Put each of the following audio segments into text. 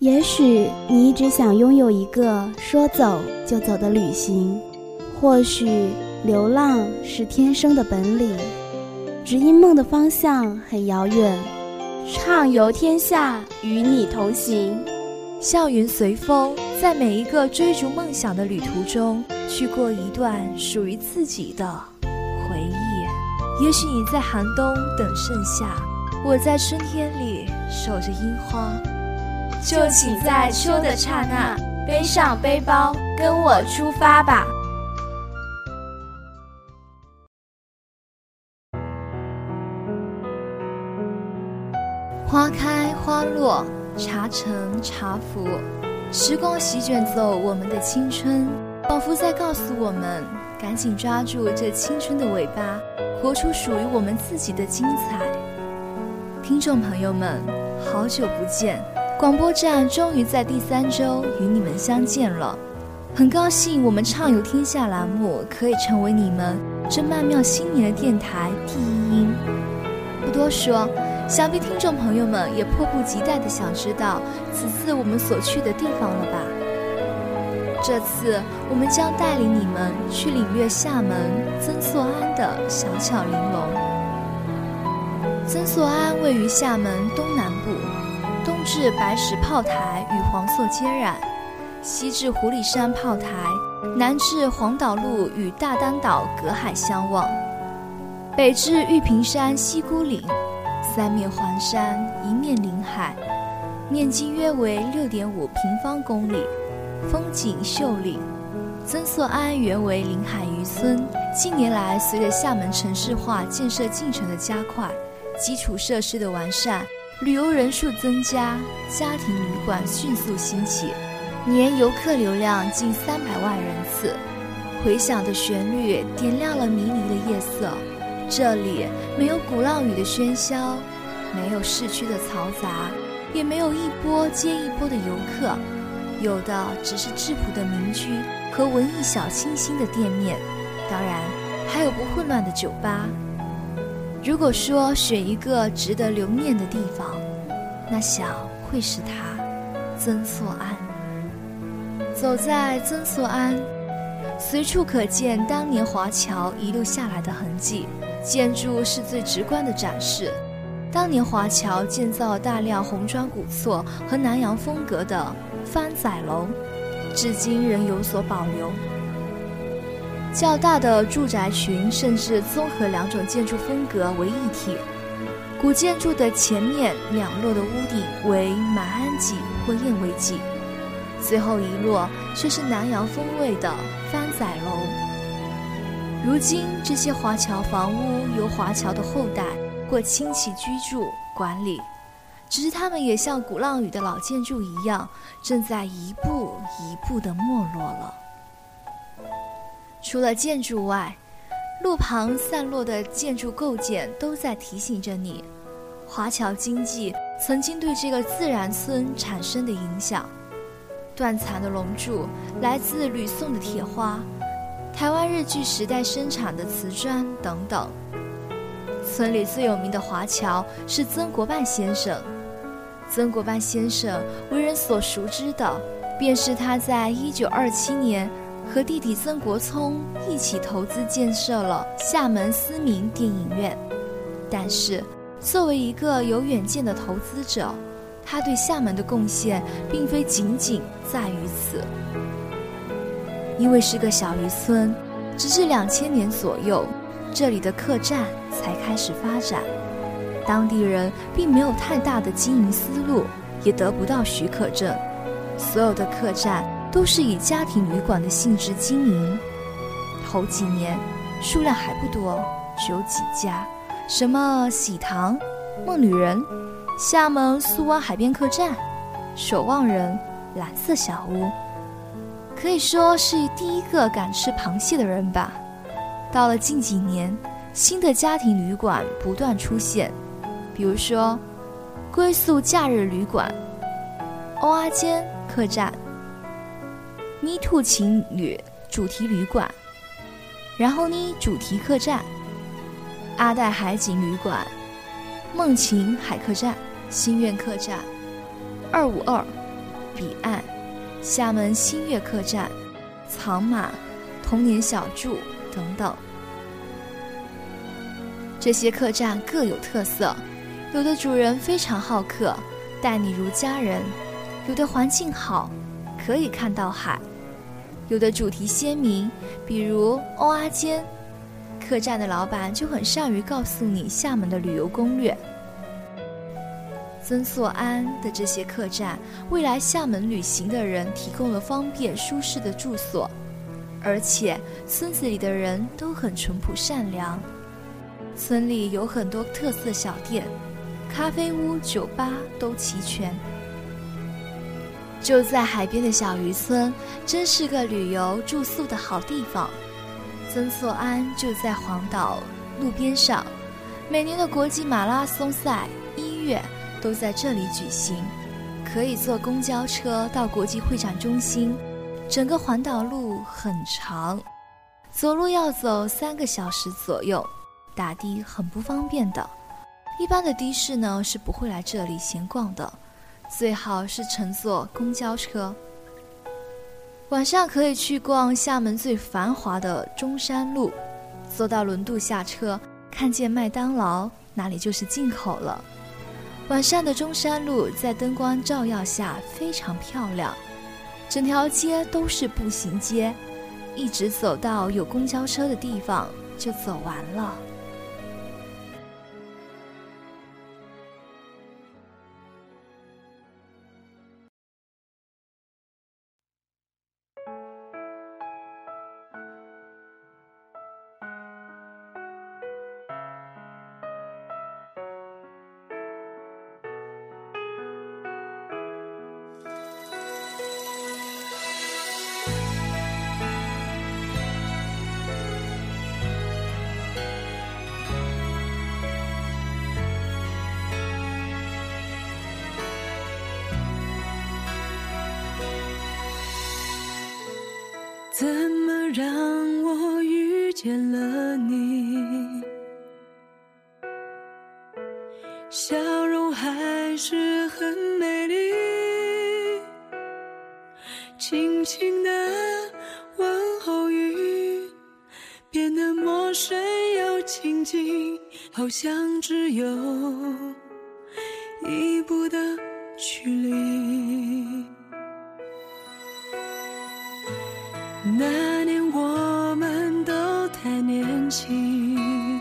也许你一直想拥有一个说走就走的旅行，或许流浪是天生的本领，只因梦的方向很遥远。畅游天下，与你同行。笑云随风，在每一个追逐梦想的旅途中，去过一段属于自己的回忆。也许你在寒冬等盛夏，我在春天里守着樱花。就请在秋的刹那背上背包，跟我出发吧。花开花落，茶成茶浮，时光席卷走我们的青春，仿佛在告诉我们：赶紧抓住这青春的尾巴，活出属于我们自己的精彩。听众朋友们，好久不见。广播站终于在第三周与你们相见了，很高兴我们畅游天下栏目可以成为你们这曼妙新年的电台第一音。不多说，想必听众朋友们也迫不及待的想知道此次我们所去的地方了吧？这次我们将带领你们去领略厦门曾厝垵的小巧玲珑。曾厝垵位于厦门东南部。东至白石炮台与黄厝接壤，西至狐狸山炮台，南至黄岛路与大丹岛隔海相望，北至玉屏山西孤岭，三面环山，一面临海，面积约为六点五平方公里，风景秀丽。曾厝垵原为临海渔村，近年来随着厦门城市化建设进程的加快，基础设施的完善。旅游人数增加，家庭旅馆迅速兴起，年游客流量近三百万人次。回响的旋律点亮了迷离的夜色。这里没有鼓浪屿的喧嚣，没有市区的嘈杂，也没有一波接一波的游客，有的只是质朴的民居和文艺小清新的店面，当然还有不混乱的酒吧。如果说选一个值得留念的地方，那想会是它——曾厝垵。走在曾厝垵，随处可见当年华侨遗留下来的痕迹。建筑是最直观的展示。当年华侨建造大量红砖古厝和南洋风格的番仔楼，至今仍有所保留。较大的住宅群甚至综合两种建筑风格为一体。古建筑的前面两摞的屋顶为马鞍脊或燕尾脊，最后一摞却是南洋风味的番仔楼。如今这些华侨房屋由华侨的后代或亲戚居住管理，只是他们也像鼓浪屿的老建筑一样，正在一步一步地没落了。除了建筑外，路旁散落的建筑构件都在提醒着你，华侨经济曾经对这个自然村产生的影响。断残的龙柱来自吕宋的铁花，台湾日据时代生产的瓷砖等等。村里最有名的华侨是曾国藩先生。曾国藩先生为人所熟知的，便是他在一九二七年。和弟弟曾国聪一起投资建设了厦门思明电影院，但是作为一个有远见的投资者，他对厦门的贡献并非仅仅在于此。因为是个小渔村，直至两千年左右，这里的客栈才开始发展，当地人并没有太大的经营思路，也得不到许可证，所有的客栈。都是以家庭旅馆的性质经营，头几年数量还不多，只有几家，什么喜堂、梦旅人、厦门苏湾海边客栈、守望人、蓝色小屋，可以说是第一个敢吃螃蟹的人吧。到了近几年，新的家庭旅馆不断出现，比如说归宿假日旅馆、欧阿坚客栈。咪兔情侣主题旅馆，然后呢，主题客栈，阿黛海景旅馆，梦晴海客栈，心愿客栈，二五二，彼岸、厦门新月客栈、藏马、童年小筑等等。这些客栈各有特色，有的主人非常好客，待你如家人；有的环境好，可以看到海；有的主题鲜明，比如欧阿坚。客栈的老板就很善于告诉你厦门的旅游攻略。曾厝垵的这些客栈，为来厦门旅行的人提供了方便舒适的住所，而且村子里的人都很淳朴善良。村里有很多特色小店，咖啡屋、酒吧都齐全。就在海边的小渔村，真是个旅游住宿的好地方。曾厝垵就在黄岛路边上，每年的国际马拉松赛一月都在这里举行，可以坐公交车到国际会展中心。整个环岛路很长，走路要走三个小时左右，打的很不方便的。一般的的士呢是不会来这里闲逛的，最好是乘坐公交车。晚上可以去逛厦门最繁华的中山路，坐到轮渡下车，看见麦当劳，那里就是进口了。晚上的中山路在灯光照耀下非常漂亮，整条街都是步行街，一直走到有公交车的地方就走完了。轻的问候语变得陌生又亲近，好像只有一步的距离。那年我们都太年轻，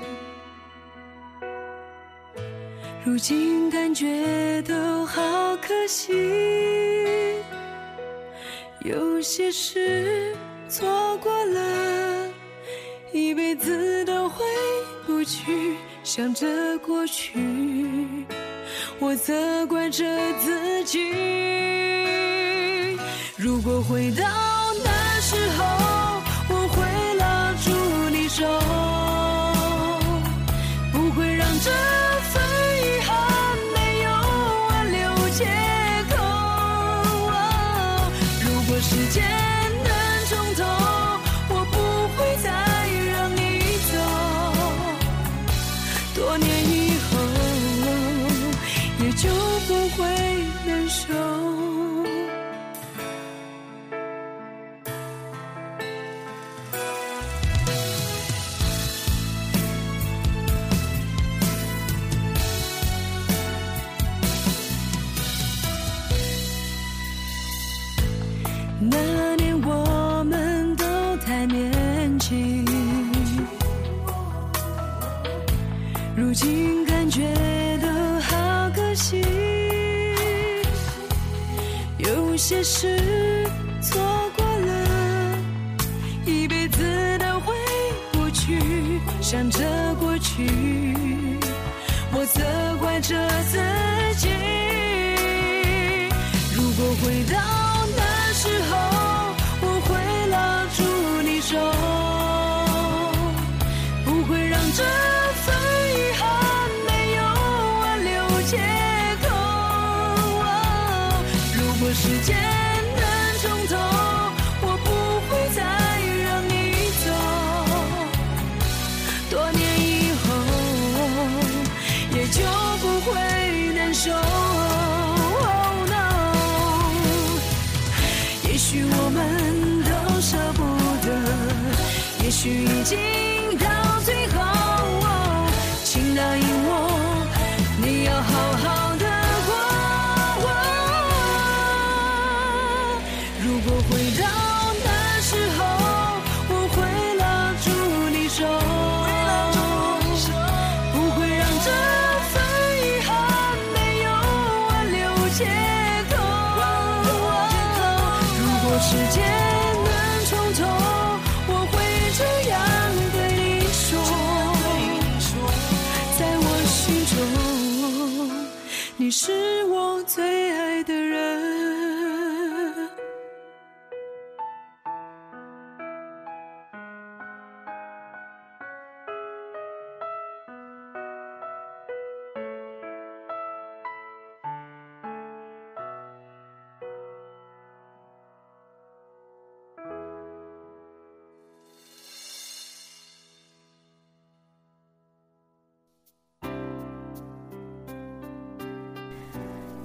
如今感觉都好可惜。有些事错过了，一辈子都回不去。想着过去，我责怪着自己。如果回到那。时候，那年我们都太年轻如今感觉都好可惜有些事错过了一辈子都回不去想着过去我责怪着自己如果回到若时间能重头我不会再让你走。多年以后也就不会难受 oh no 也许我们都舍不得也许已经世界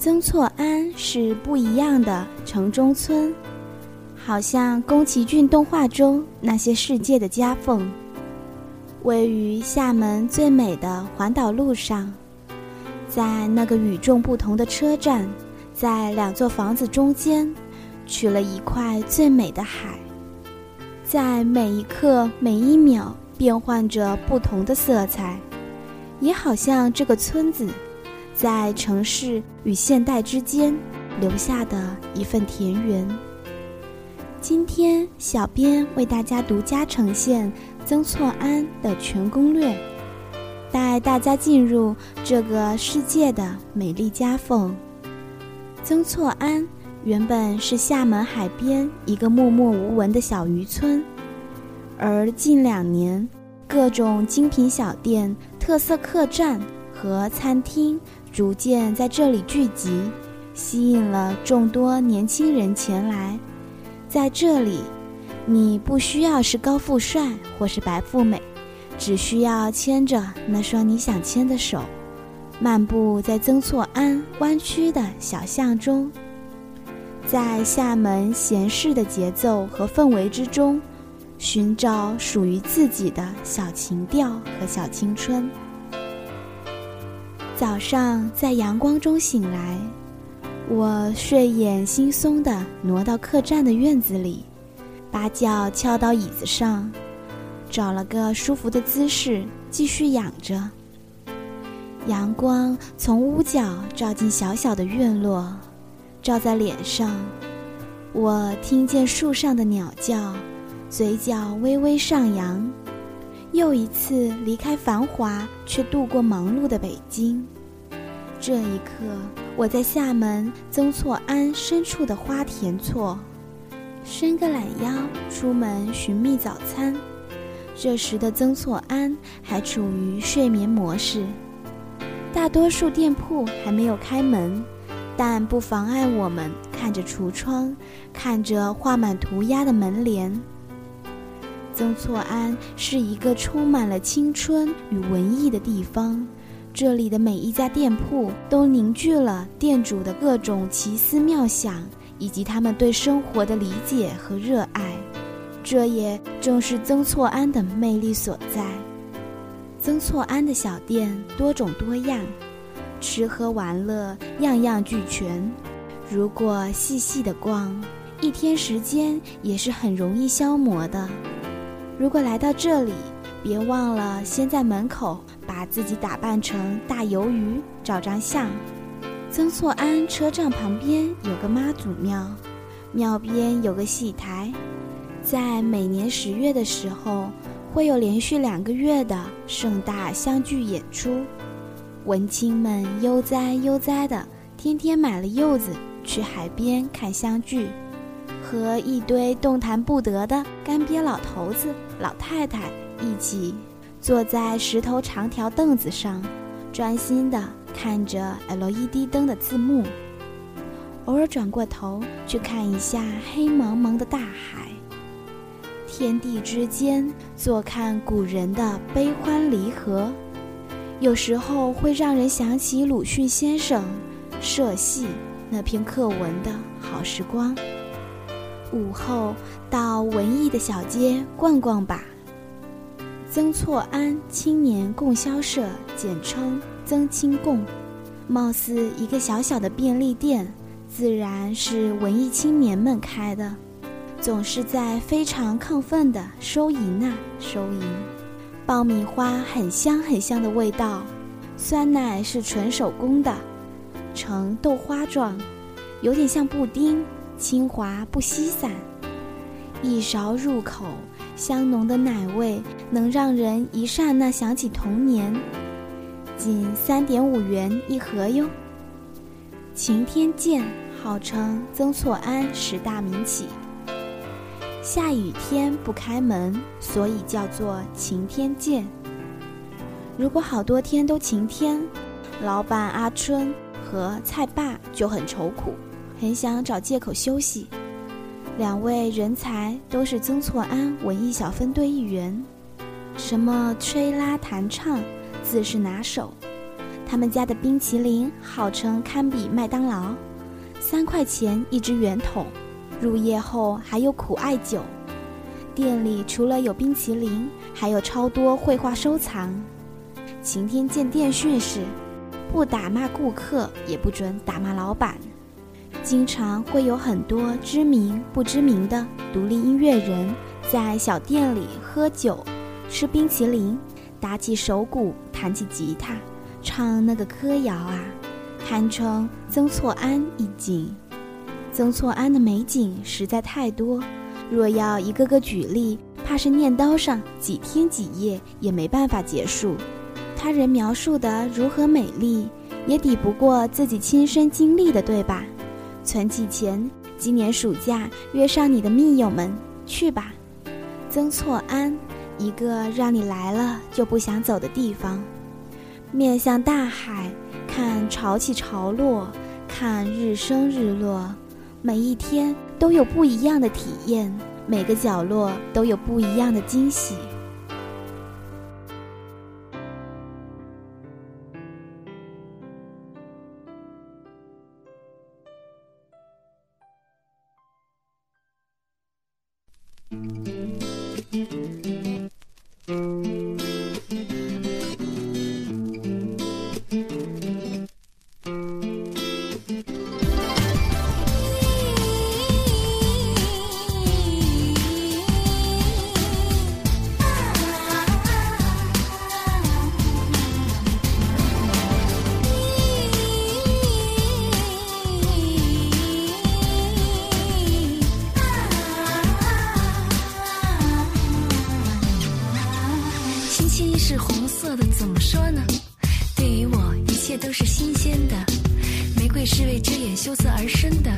曾厝垵是不一样的城中村，好像宫崎骏动画中那些世界的夹缝。位于厦门最美的环岛路上，在那个与众不同的车站，在两座房子中间，取了一块最美的海，在每一刻每一秒变换着不同的色彩，也好像这个村子。在城市与现代之间留下的一份田园。今天，小编为大家独家呈现曾厝垵的全攻略，带大家进入这个世界的美丽夹缝。曾厝垵原本是厦门海边一个默默无闻的小渔村，而近两年，各种精品小店、特色客栈和餐厅。逐渐在这里聚集，吸引了众多年轻人前来。在这里，你不需要是高富帅或是白富美，只需要牵着那双你想牵的手，漫步在曾厝垵弯曲的小巷中，在厦门闲适的节奏和氛围之中，寻找属于自己的小情调和小青春。早上在阳光中醒来，我睡眼惺忪地挪到客栈的院子里，把脚翘到椅子上，找了个舒服的姿势继续仰着。阳光从屋角照进小小的院落，照在脸上，我听见树上的鸟叫，嘴角微微上扬。又一次离开繁华，却度过忙碌的北京。这一刻，我在厦门曾厝垵深处的花田厝，伸个懒腰出门寻觅早餐。这时的曾厝垵还处于睡眠模式，大多数店铺还没有开门，但不妨碍我们看着橱窗，看着画满涂鸦的门帘。曾厝垵是一个充满了青春与文艺的地方，这里的每一家店铺都凝聚了店主的各种奇思妙想，以及他们对生活的理解和热爱。这也正是曾厝垵的魅力所在。曾厝垵的小店多种多样，吃喝玩乐样样俱全。如果细细的逛，一天时间也是很容易消磨的。如果来到这里，别忘了先在门口把自己打扮成大鱿鱼，照张相。曾厝垵车站旁边有个妈祖庙，庙边有个戏台，在每年十月的时候，会有连续两个月的盛大相聚演出。文青们悠哉悠哉的，天天买了柚子去海边看相聚。和一堆动弹不得的干瘪老头子、老太太一起坐在石头长条凳子上，专心地看着 LED 灯的字幕，偶尔转过头去看一下黑蒙蒙的大海。天地之间，坐看古人的悲欢离合，有时候会让人想起鲁迅先生社戏那篇课文的好时光。午后到文艺的小街逛逛吧，曾厝垵青年供销社，简称曾青供，貌似一个小小的便利店，自然是文艺青年们开的，总是在非常亢奋的收银啊收银。爆米花很香很香的味道，酸奶是纯手工的，呈豆花状，有点像布丁，清华不稀散。一勺入口，香浓的奶味能让人一刹那想起童年。仅三点五元一盒哟。晴天见号称曾厝垵十大名企。下雨天不开门，所以叫做晴天见。如果好多天都晴天，老板阿春和菜爸就很愁苦，很想找借口休息。两位人才都是曾厝垵文艺小分队一员，什么吹拉弹唱自是拿手。他们家的冰淇淋号称堪比麦当劳，三块钱一支圆筒。入夜后还有苦艾酒，店里除了有冰淇淋，还有超多绘画收藏。晴天见电讯是，不打骂顾客，也不准打骂老板。经常会有很多知名不知名的独立音乐人，在小店里喝酒、吃冰淇淋，打起手鼓，弹起吉他，唱那个歌谣啊，堪称曾厝垵一景。曾厝垵的美景实在太多，若要一个个举例，怕是念叨上几天几夜也没办法结束。他人描述的如何美丽，也抵不过自己亲身经历的，对吧？存起钱，今年暑假约上你的密友们去吧。曾厝垵，一个让你来了就不想走的地方。面向大海，看潮起潮落，看日升日落。每一天都有不一样的体验，每个角落都有不一样的惊喜。是红色的，怎么说呢？对于我，一切都是新鲜的。玫瑰是为遮掩羞涩而生的，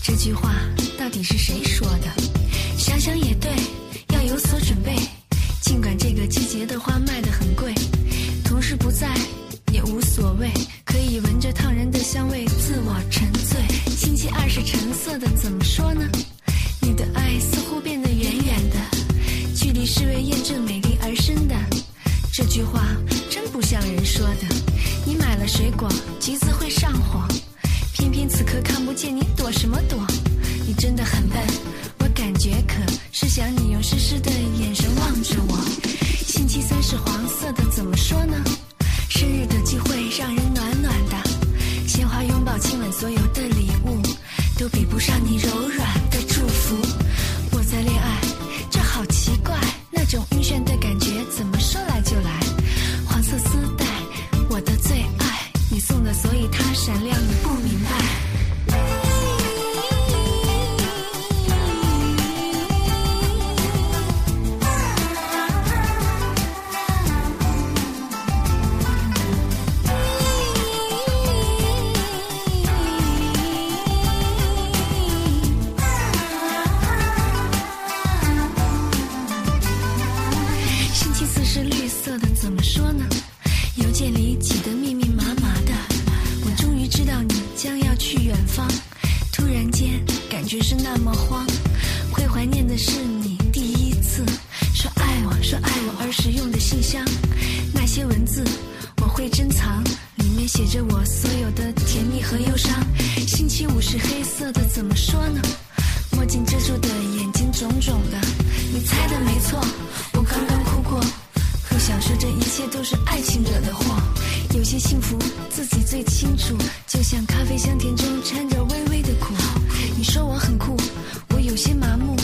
这句话到底是谁说的？想想也对，要有所准备。尽管这个季节的花卖得很贵，同事不在也无所谓。真的很有些幸福自己最清楚，就像咖啡香甜中掺着微微的苦。你说我很酷，我有些麻木，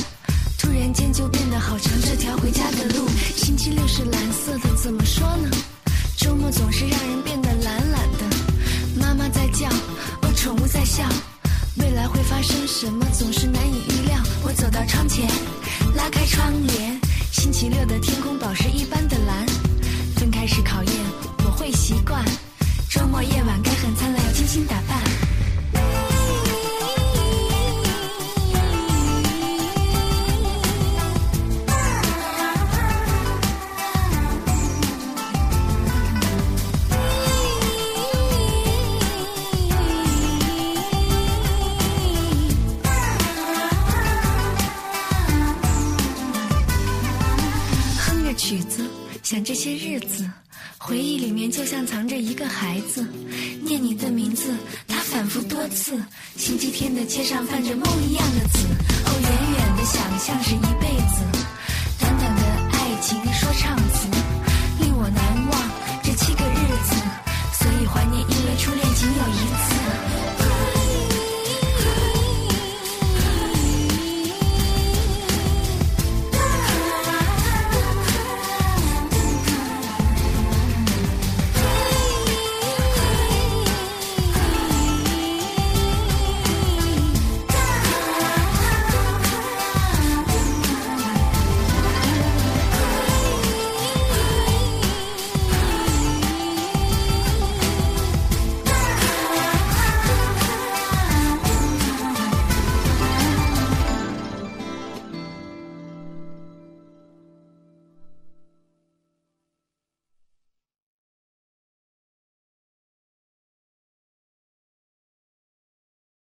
突然间就变得好长这条回家的路。星期六是蓝色的，怎么说呢？周末总是让人变得懒懒的。妈妈在叫，哦，宠物在笑，未来会发生什么总是难以预料。我走到窗前，拉开窗帘，星期六的天空宝石一般的蓝。分开是考验，习惯。就像藏着一个孩子，念你的名字，他反复多次。星期天的街上泛着梦一样的紫，